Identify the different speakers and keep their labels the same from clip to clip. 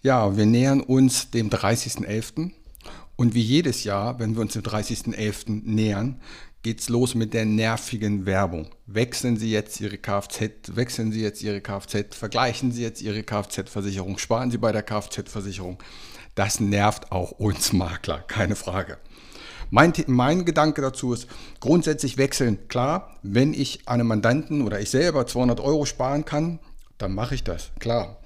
Speaker 1: Ja, wir nähern uns dem 30.11. Und wie jedes Jahr, wenn wir uns dem 30.11. nähern, geht's los mit der nervigen Werbung. Wechseln Sie jetzt Ihre Kfz, wechseln Sie jetzt Ihre Kfz, vergleichen Sie jetzt Ihre Kfz-Versicherung, sparen Sie bei der Kfz-Versicherung. Das nervt auch uns Makler, keine Frage. Mein, mein Gedanke dazu ist, grundsätzlich wechseln. Klar, wenn ich einem Mandanten oder ich selber 200 Euro sparen kann, dann mache ich das, klar.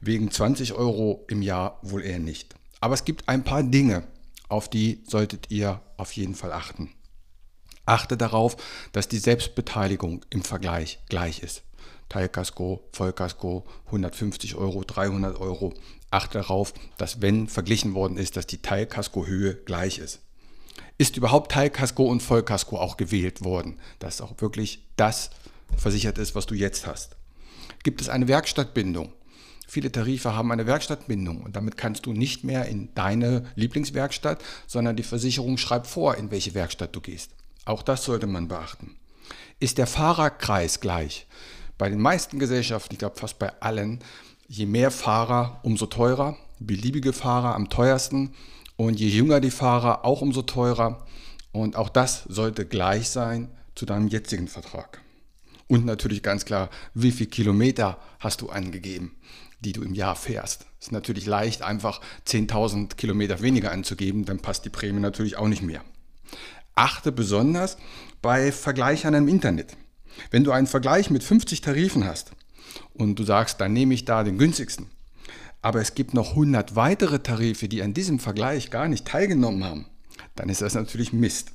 Speaker 1: Wegen 20 Euro im Jahr wohl eher nicht. Aber es gibt ein paar Dinge, auf die solltet ihr auf jeden Fall achten. Achte darauf, dass die Selbstbeteiligung im Vergleich gleich ist. Teilkasko, Vollkasko, 150 Euro, 300 Euro. Achte darauf, dass wenn verglichen worden ist, dass die Teilkasko-Höhe gleich ist. Ist überhaupt Teilkasko und Vollkasko auch gewählt worden, dass auch wirklich das versichert ist, was du jetzt hast? Gibt es eine Werkstattbindung? Viele Tarife haben eine Werkstattbindung und damit kannst du nicht mehr in deine Lieblingswerkstatt, sondern die Versicherung schreibt vor, in welche Werkstatt du gehst. Auch das sollte man beachten. Ist der Fahrerkreis gleich? Bei den meisten Gesellschaften, ich glaube fast bei allen, je mehr Fahrer, umso teurer. Beliebige Fahrer am teuersten und je jünger die Fahrer, auch umso teurer. Und auch das sollte gleich sein zu deinem jetzigen Vertrag. Und natürlich ganz klar, wie viele Kilometer hast du angegeben? die du im Jahr fährst. Es ist natürlich leicht, einfach 10.000 Kilometer weniger anzugeben, dann passt die Prämie natürlich auch nicht mehr. Achte besonders bei Vergleichern im Internet. Wenn du einen Vergleich mit 50 Tarifen hast und du sagst, dann nehme ich da den günstigsten, aber es gibt noch 100 weitere Tarife, die an diesem Vergleich gar nicht teilgenommen haben, dann ist das natürlich Mist.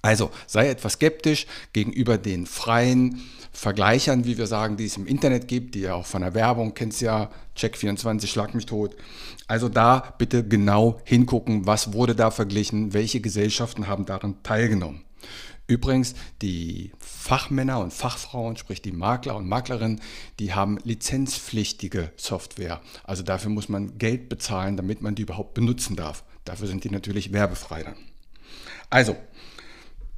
Speaker 1: Also sei etwas skeptisch gegenüber den freien Vergleichern, wie wir sagen, die es im Internet gibt, die ja auch von der Werbung, kennst ja, Check24, schlag mich tot. Also da bitte genau hingucken, was wurde da verglichen, welche Gesellschaften haben daran teilgenommen. Übrigens, die Fachmänner und Fachfrauen, sprich die Makler und Maklerinnen, die haben lizenzpflichtige Software. Also dafür muss man Geld bezahlen, damit man die überhaupt benutzen darf. Dafür sind die natürlich werbefrei dann. Also,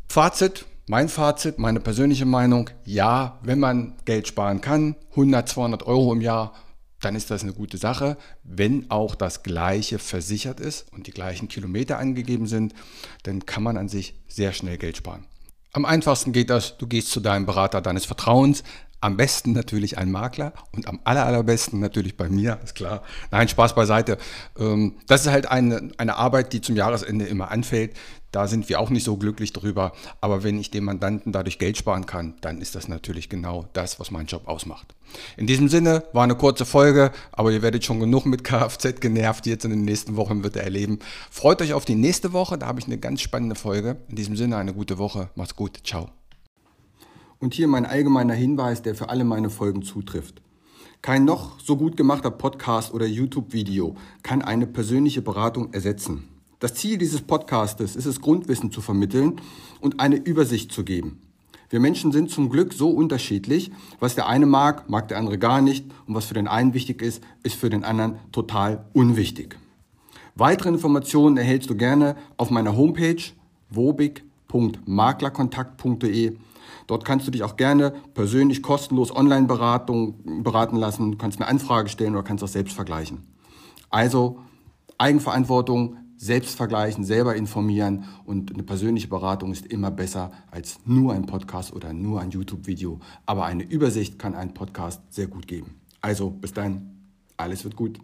Speaker 1: Fazit, mein Fazit, meine persönliche Meinung, ja, wenn man Geld sparen kann, 100, 200 Euro im Jahr, dann ist das eine gute Sache. Wenn auch das gleiche versichert ist und die gleichen Kilometer angegeben sind, dann kann man an sich sehr schnell Geld sparen. Am einfachsten geht das, du gehst zu deinem Berater deines Vertrauens, am besten natürlich ein Makler und am aller, allerbesten natürlich bei mir, ist klar. Nein, Spaß beiseite. Ähm, das ist halt eine, eine Arbeit, die zum Jahresende immer anfällt. Da sind wir auch nicht so glücklich drüber. Aber wenn ich dem Mandanten dadurch Geld sparen kann, dann ist das natürlich genau das, was meinen Job ausmacht. In diesem Sinne war eine kurze Folge, aber ihr werdet schon genug mit Kfz genervt. Jetzt in den nächsten Wochen wird ihr erleben. Freut euch auf die nächste Woche. Da habe ich eine ganz spannende Folge. In diesem Sinne eine gute Woche. Macht's gut. Ciao.
Speaker 2: Und hier mein allgemeiner Hinweis, der für alle meine Folgen zutrifft. Kein noch so gut gemachter Podcast oder YouTube-Video kann eine persönliche Beratung ersetzen. Das Ziel dieses Podcastes ist es, Grundwissen zu vermitteln und eine Übersicht zu geben. Wir Menschen sind zum Glück so unterschiedlich. Was der eine mag, mag der andere gar nicht. Und was für den einen wichtig ist, ist für den anderen total unwichtig. Weitere Informationen erhältst du gerne auf meiner Homepage wobig.maklerkontakt.de. Dort kannst du dich auch gerne persönlich kostenlos online beraten lassen, kannst eine Anfrage stellen oder kannst auch selbst vergleichen. Also Eigenverantwortung, selbst vergleichen, selber informieren und eine persönliche Beratung ist immer besser als nur ein Podcast oder nur ein YouTube-Video. Aber eine Übersicht kann ein Podcast sehr gut geben. Also bis dann, alles wird gut.